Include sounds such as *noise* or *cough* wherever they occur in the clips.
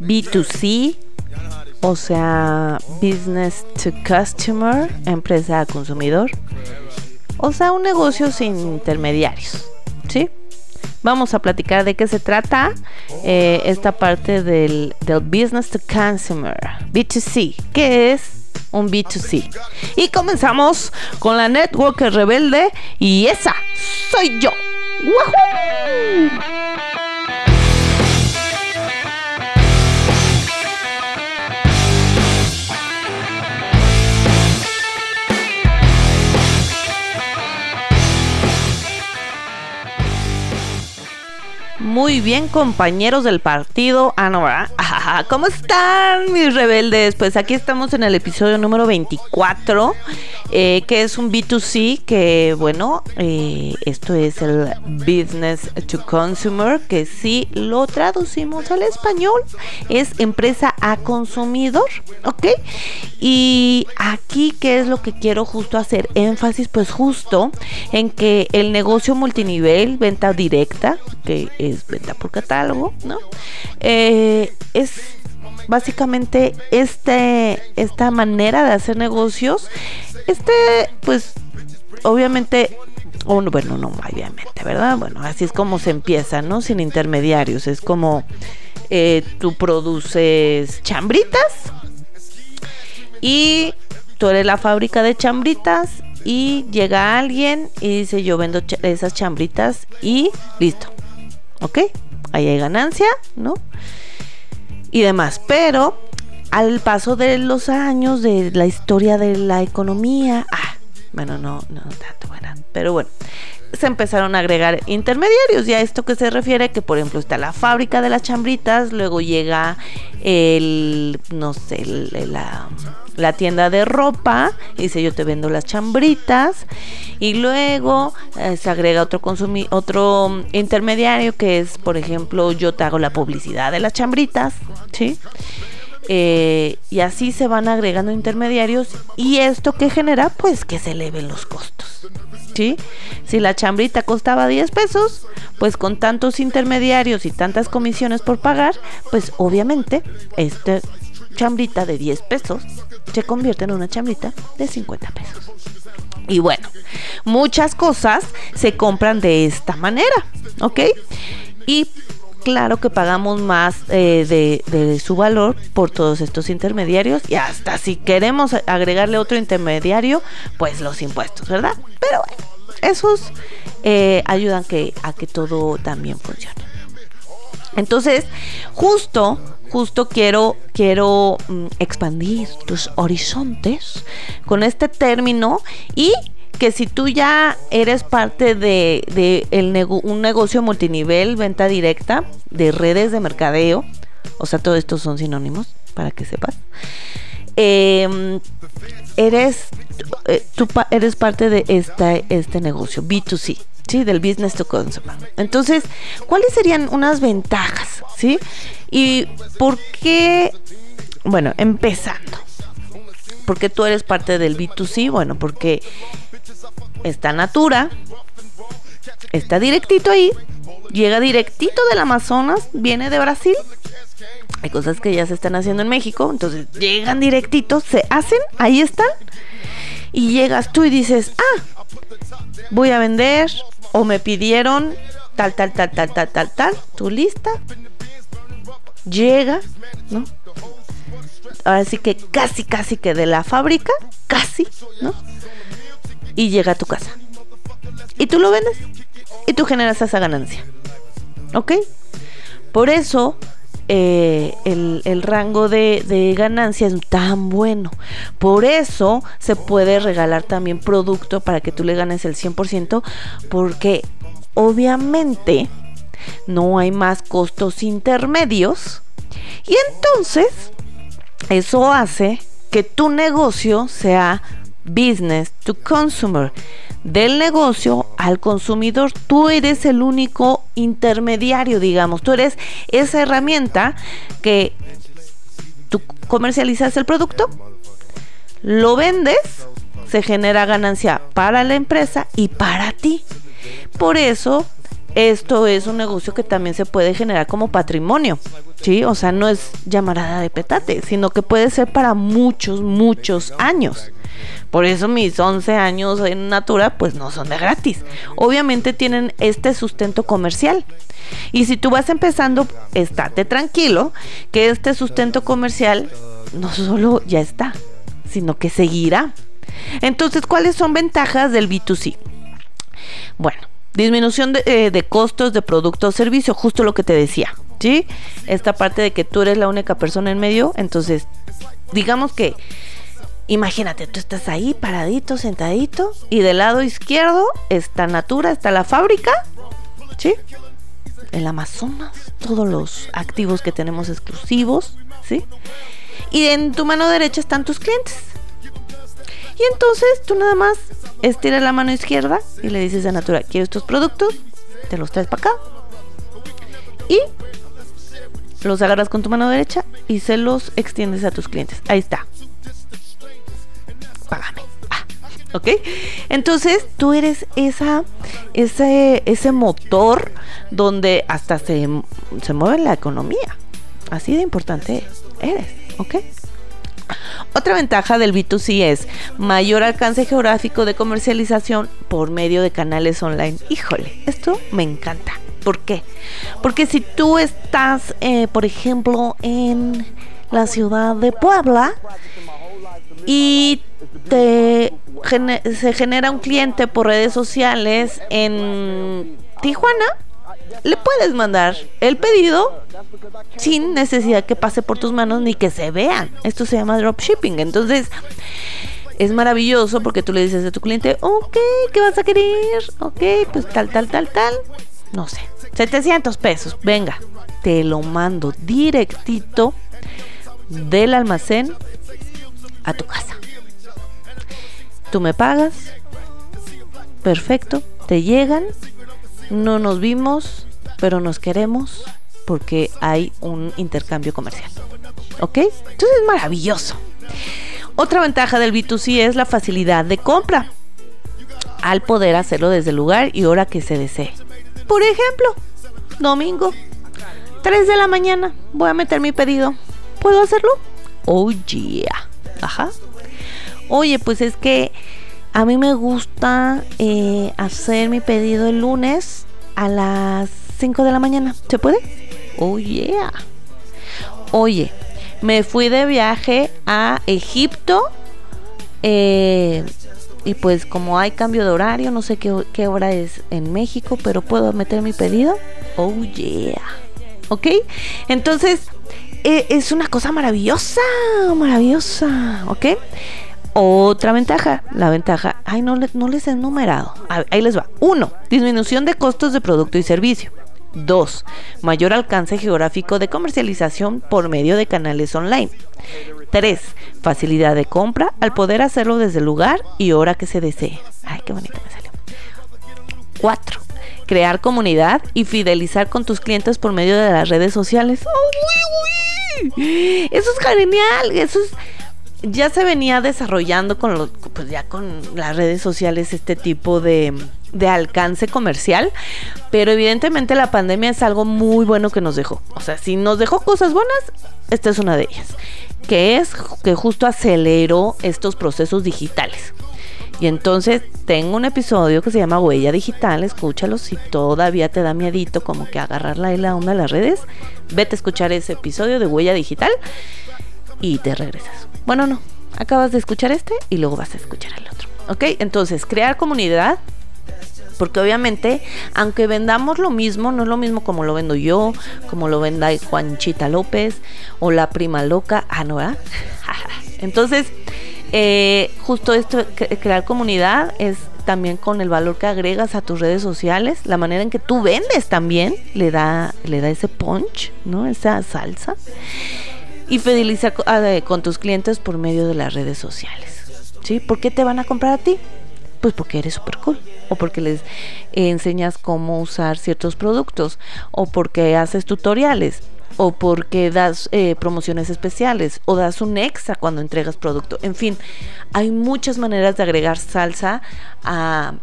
B2C, o sea, business to customer, empresa a consumidor, o sea, un negocio sin intermediarios, ¿sí? Vamos a platicar de qué se trata eh, esta parte del, business to consumer, B2C, ¿qué es un B2C? Y comenzamos con la network rebelde y esa soy yo. ¡Woohoo! Muy bien, compañeros del partido. Ah, ¿verdad? *laughs* ¿Cómo están, mis rebeldes? Pues aquí estamos en el episodio número 24, eh, que es un B2C, que bueno, eh, esto es el Business to Consumer, que si lo traducimos al español, es empresa a consumidor, ¿ok? Y aquí, ¿qué es lo que quiero justo hacer énfasis? Pues justo en que el negocio multinivel, venta directa, que es venta por catálogo, ¿no? Eh, es básicamente este, esta manera de hacer negocios, este, pues, obviamente, bueno, no, obviamente, ¿verdad? Bueno, así es como se empieza, ¿no? Sin intermediarios, es como eh, tú produces chambritas y tú eres la fábrica de chambritas y llega alguien y dice yo vendo esas chambritas y listo, ¿Ok? Ahí hay ganancia, ¿no? Y demás. Pero al paso de los años, de la historia de la economía, ah, bueno, no, no tanto, pero bueno, se empezaron a agregar intermediarios. Y a esto que se refiere, que por ejemplo está la fábrica de las chambritas, luego llega el, no sé, la, la tienda de ropa, y dice yo te vendo las chambritas, y luego eh, se agrega otro consumi otro intermediario que es, por ejemplo, yo te hago la publicidad de las chambritas, ¿sí? Eh, y así se van agregando intermediarios y esto que genera pues que se eleven los costos. Si la chambrita costaba 10 pesos, pues con tantos intermediarios y tantas comisiones por pagar, pues obviamente esta chambrita de 10 pesos se convierte en una chambrita de 50 pesos. Y bueno, muchas cosas se compran de esta manera, ¿ok? Y claro que pagamos más eh, de, su valor por todos estos intermediarios y hasta si queremos agregarle otro intermediario, pues los impuestos, ¿verdad? Pero bueno, esos eh, ayudan que, a que todo también funcione. Entonces, justo justo quiero, quiero mm, expandir tus horizontes con este término y que si tú ya eres parte de, un negocio multinivel, venta directa, de redes de mercadeo, o sea, todo esto son sinónimos, para que sepas, em, eres, eh, tú eres parte de esta, este negocio, B2C. ¿sí? Del business to consumer. Entonces, ¿cuáles serían unas ventajas, sí? Y por qué, bueno, empezando. Porque tú eres parte del B2C, bueno, porque está Natura, está directito ahí, llega directito del Amazonas, viene de Brasil. Hay cosas que ya se están haciendo en México, entonces llegan directitos, se hacen, ahí están. Y llegas tú y dices, ah, voy a vender o me pidieron tal, tal, tal, tal, tal, tal, tal, tu lista llega, ¿no? Ahora sí que casi, casi que de la fábrica, casi, ¿no? Y llega a tu casa. Y tú lo vendes y tú generas esa ganancia. ¿Ok? Por eso eh, el, rango de, de, ganancia es tan bueno. Por eso se puede regalar también producto para que tú le ganes el 100%, porque obviamente no hay más costos intermedios. Y entonces eso hace que tu negocio sea business to consumer del negocio al consumidor. Tú eres el único intermediario, digamos. Tú eres esa herramienta que tú comercializas el producto, lo vendes, se genera ganancia para la empresa y para ti. Por eso esto es un negocio que también se puede generar como patrimonio, ¿sí? O sea, no es llamarada de petate, sino que puede ser para muchos, muchos años. Por eso mis 11 años en Natura pues no son de gratis. Obviamente tienen este sustento comercial. Y si tú vas empezando, estate tranquilo que este sustento comercial no solo ya está, sino que seguirá. Entonces, ¿cuáles son ventajas del B2C? Bueno, disminución de, eh, de costos de producto o servicio, justo lo que te decía. ¿Sí? Esta parte de que tú eres la única persona en medio, entonces digamos que Imagínate, tú estás ahí paradito, sentadito, y del lado izquierdo está Natura, está la fábrica, ¿sí? El Amazonas, todos los activos que tenemos exclusivos, ¿sí? Y en tu mano derecha están tus clientes. Y entonces tú nada más estiras la mano izquierda y le dices a Natura, quiero estos productos, te los traes para acá. Y los agarras con tu mano derecha y se los extiendes a tus clientes. Ahí está págame. Ah, ¿Ok? Entonces tú eres esa, ese, ese motor donde hasta se, se mueve la economía. Así de importante eres, ¿ok? Otra ventaja del B2C es mayor alcance geográfico de comercialización por medio de canales online. Híjole, esto me encanta. ¿Por qué? Porque si tú estás, eh, por ejemplo, en la ciudad de Puebla y se genera un cliente por redes sociales en Tijuana, le puedes mandar el pedido sin necesidad que pase por tus manos ni que se vean. Esto se llama dropshipping. Entonces, es maravilloso porque tú le dices a tu cliente, ok, ¿qué vas a querer? Ok, pues tal, tal, tal, tal. No sé, 700 pesos. Venga, te lo mando directito del almacén a tu casa. Tú me pagas, perfecto, te llegan, no nos vimos, pero nos queremos porque hay un intercambio comercial. ¿Ok? Entonces es maravilloso. Otra ventaja del B2C es la facilidad de compra al poder hacerlo desde el lugar y hora que se desee. Por ejemplo, domingo, 3 de la mañana, voy a meter mi pedido. ¿Puedo hacerlo? Oh yeah. Ajá. Oye, pues es que a mí me gusta eh, hacer mi pedido el lunes a las 5 de la mañana. ¿Se puede? Oh, yeah. Oye, me fui de viaje a Egipto. Eh, y pues como hay cambio de horario, no sé qué, qué, hora es en México, pero puedo meter mi pedido. Oh, yeah. ¿Ok? Entonces, eh, es una cosa maravillosa, maravillosa. ¿Ok? Otra ventaja, la ventaja, ay, no, no les he enumerado. Ahí les va. Uno, disminución de costos de producto y servicio. Dos, mayor alcance geográfico de comercialización por medio de canales online. Tres, facilidad de compra al poder hacerlo desde el lugar y hora que se desee. Ay, qué bonito me salió. Cuatro, crear comunidad y fidelizar con tus clientes por medio de las redes sociales. ¡Oh, Eso es genial, eso es ya se venía desarrollando con los, pues ya con las redes sociales este tipo de, de alcance comercial, pero evidentemente la pandemia es algo muy bueno que nos dejó. O sea, si nos dejó cosas buenas, esta es una de ellas, que es que justo aceleró estos procesos digitales. Y entonces tengo un episodio que se llama Huella Digital, escúchalo si todavía te da miedito como que agarrarla y la onda de las redes, vete a escuchar ese episodio de Huella Digital y te regresas. Bueno, no. Acabas de escuchar este y luego vas a escuchar el otro. ¿Ok? Entonces, crear comunidad. Porque obviamente, aunque vendamos lo mismo, no es lo mismo como lo vendo yo, como lo venda Juanchita López o la prima loca. Ah. *laughs* Entonces, eh, justo esto, crear comunidad es también con el valor que agregas a tus redes sociales, la manera en que tú vendes también le da, le da ese punch, ¿no? Esa salsa y fidelizar ah, con tus clientes por medio de las redes sociales. ¿Sí? ¿Por qué te van a comprar a ti? Pues porque eres super cool. O porque les enseñas cómo usar ciertos productos. O porque haces tutoriales. O porque das eh, promociones especiales. O das un extra cuando entregas producto. En fin, hay muchas maneras de agregar salsa a,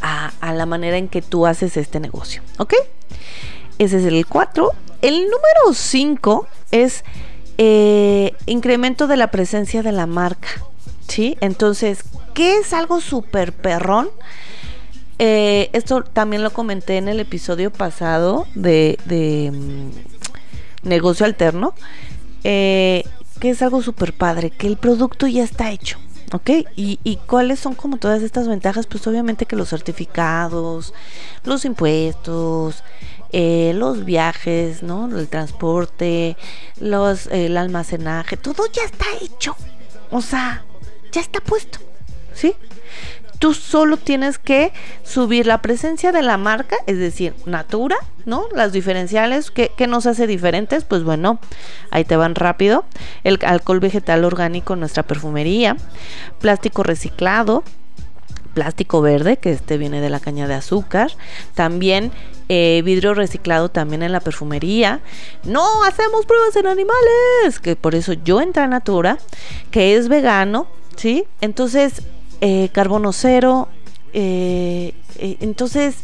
a, la manera en que tú haces este negocio. ¿Ok? Ese es el 4. El número 5 es eh, incremento de la presencia de la marca. ¿Sí? Entonces, ¿qué es algo súper perrón? Eh, esto también lo comenté en el episodio pasado de, mm, negocio alterno. Eh, que es algo súper padre, que el producto ya está hecho. ¿Ok? ¿Y, cuáles son como todas estas ventajas? Pues obviamente que los certificados, los impuestos, eh, los viajes, ¿no? El transporte, los, el almacenaje, todo ya está hecho. O sea, ya está puesto. ¿Sí? Tú solo tienes que subir la presencia de la marca, es decir, Natura, ¿no? Las diferenciales, ¿qué, nos hace diferentes? Pues bueno, ahí te van rápido. El alcohol vegetal orgánico en nuestra perfumería, plástico reciclado, plástico verde, que este viene de la caña de azúcar. También eh, vidrio reciclado también en la perfumería. No hacemos pruebas en animales, que por eso yo entré a Natura, que es vegano, ¿sí? Entonces eh, carbono cero. Eh, eh, entonces,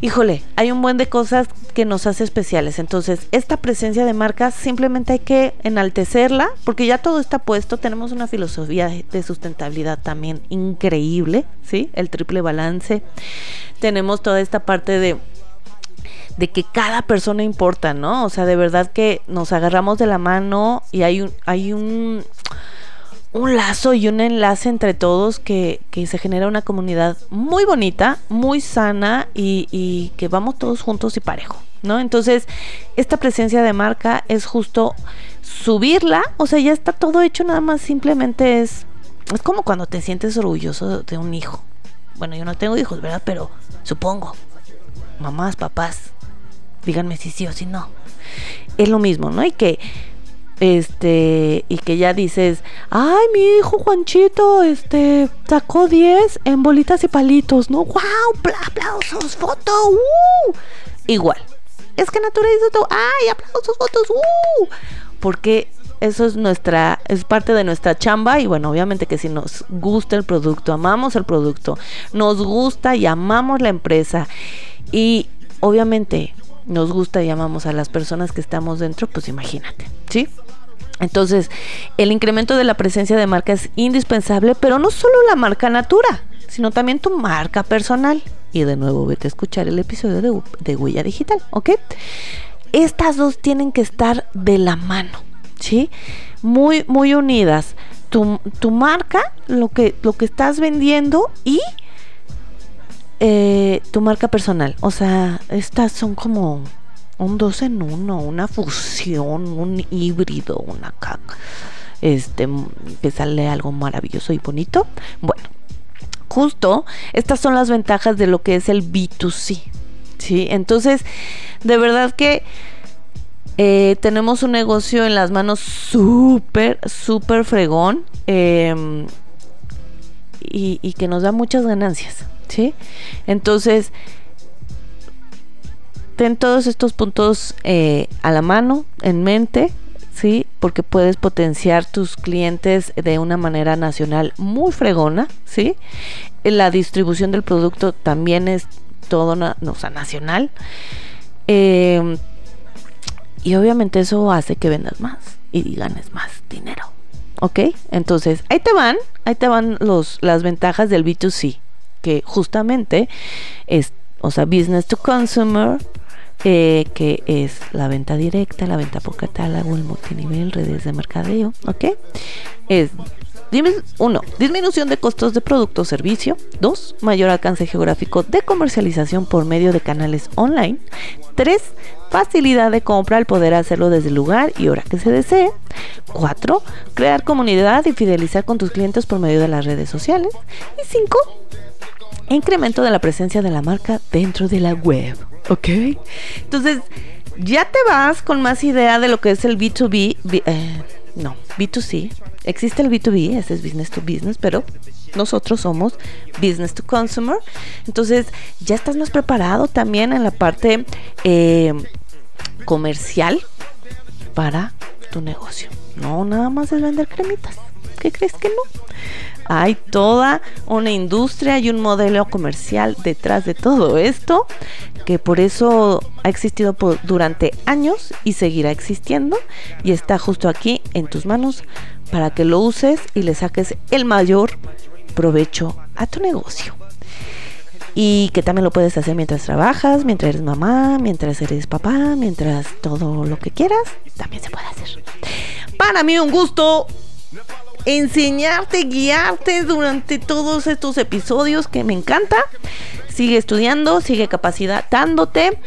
híjole, hay un buen de cosas que nos hace especiales. Entonces, esta presencia de marca simplemente hay que enaltecerla porque ya todo está puesto. Tenemos una filosofía de sustentabilidad también increíble, ¿sí? El triple balance. Tenemos toda esta parte de de que cada persona importa, ¿no? O sea, de verdad que nos agarramos de la mano y hay un, hay un, un lazo y un enlace entre todos que, se genera una comunidad muy bonita, muy sana y, que vamos todos juntos y parejo, ¿no? Entonces, esta presencia de marca es justo subirla, o sea, ya está todo hecho, nada más simplemente es, es como cuando te sientes orgulloso de un hijo. Bueno, yo no tengo hijos, ¿verdad? Pero supongo, mamás, papás, díganme si sí o si no. Es lo mismo, ¿no? Y que este y que ya dices, ay, mi hijo Juanchito, este, sacó 10 en bolitas y palitos, ¿no? ¡Wow! ¡Aplausos! ¡Foto! ¡Uh! Igual. Es que Natura hizo todo, ¡ay! ¡Aplausos! ¡Fotos! ¡Uh! Porque eso es nuestra, es parte de nuestra chamba y bueno, obviamente que si nos gusta el producto, amamos el producto, nos gusta y amamos la empresa y obviamente nos gusta y amamos a las personas que estamos dentro, pues imagínate, ¿sí? Entonces, el incremento de la presencia de marca es indispensable, pero no solo la marca Natura, sino también tu marca personal. Y de nuevo, vete a escuchar el episodio de, Huella Digital, ¿ok? Estas dos tienen que estar de la mano, ¿sí? Muy, muy unidas. Tu, tu marca, lo que, lo que estás vendiendo y eh, tu marca personal. O sea, estas son como un dos en uno, una fusión, un híbrido, una caca. Este, que sale algo maravilloso y bonito. Bueno, justo estas son las ventajas de lo que es el B2C. ¿sí? Entonces, de verdad que eh, tenemos un negocio en las manos súper, súper fregón em, y, y que nos da muchas ganancias. ¿sí? Entonces, ten todos estos puntos eh, a la mano, en mente, ¿sí? Porque puedes potenciar tus clientes de una manera nacional muy fregona, ¿sí? La distribución del producto también es todo, o sea, nacional. Em, y obviamente eso hace que vendas más y ganes más dinero. ¿Ok? Entonces, ahí te van, ahí te van los, las ventajas del B2C, que justamente es, o sea, business to consumer, eh, que es la venta directa, la venta por catálogo, el multinivel, redes de mercadeo, ¿ok? Es uno, disminución de costos de producto o servicio. Dos, mayor alcance geográfico de comercialización por medio de canales online. Tres, facilidad de compra al poder hacerlo desde el lugar y hora que se desee. Cuatro, crear comunidad y fidelizar con tus clientes por medio de las redes sociales. Y cinco, incremento de la presencia de la marca dentro de la web. ¿Ok? Entonces, ya te vas con más idea de lo que es el B2B. Eh, no, B2C. Existe el B2B, ese es business to business, pero nosotros somos business to consumer. Entonces, ya estás más preparado también en la parte eh, comercial para tu negocio. No, nada más es vender cremitas. ¿Qué crees que no? Hay toda una industria y un modelo comercial detrás de todo esto, que por eso ha existido durante años y seguirá existiendo y está justo aquí en tus manos para que lo uses y le saques el mayor provecho a tu negocio y que también lo puedes hacer mientras trabajas, mientras eres mamá, mientras eres papá, mientras todo lo que quieras, también se puede hacer. Para mí un gusto enseñarte, guiarte durante todos estos episodios que me encanta. Sigue estudiando, sigue capacitándote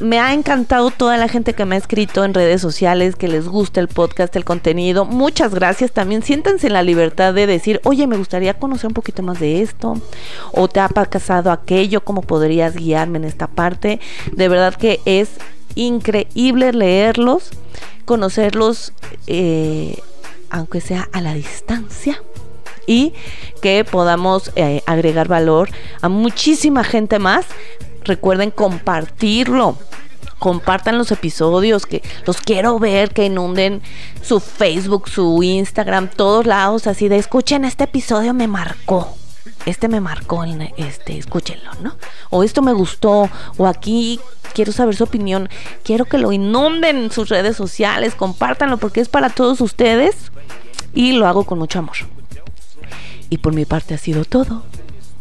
me ha encantado toda la gente que me ha escrito en redes sociales, que les gusta el podcast, el contenido. Muchas gracias. También siéntense en la libertad de decir, oye, me gustaría conocer un poquito más de esto. O te ha pasado aquello, cómo podrías guiarme en esta parte. De verdad que es increíble leerlos, conocerlos, eh, aunque sea a la distancia y que podamos eh, agregar valor a muchísima gente más Recuerden compartirlo. Compartan los episodios, que los quiero ver, que inunden su Facebook, su Instagram, todos lados, así de escuchen este episodio me marcó. Este me marcó, este, escúchenlo, ¿no? O esto me gustó, o aquí quiero saber su opinión. Quiero que lo inunden en sus redes sociales, compártanlo porque es para todos ustedes y lo hago con mucho amor. Y por mi parte ha sido todo.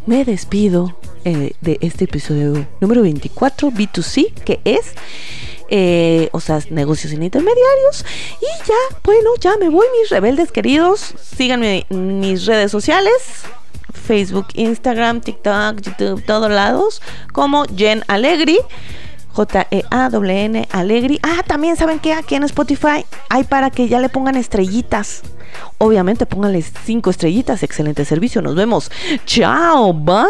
Me despido. Eh, de este episodio número 24, B2C, que es, eh, o sea, negocios intermediarios. Y ya, bueno, ya me voy, mis rebeldes queridos. Síganme en mis redes sociales. Facebook, Instagram, TikTok, YouTube, todos lados, como Jen Alegri. J-E-A-W-N Alegri. Ah, también saben que aquí en Spotify hay para que ya le pongan estrellitas. Obviamente pónganle cinco estrellitas. Excelente servicio. Nos vemos. Chao. Bye.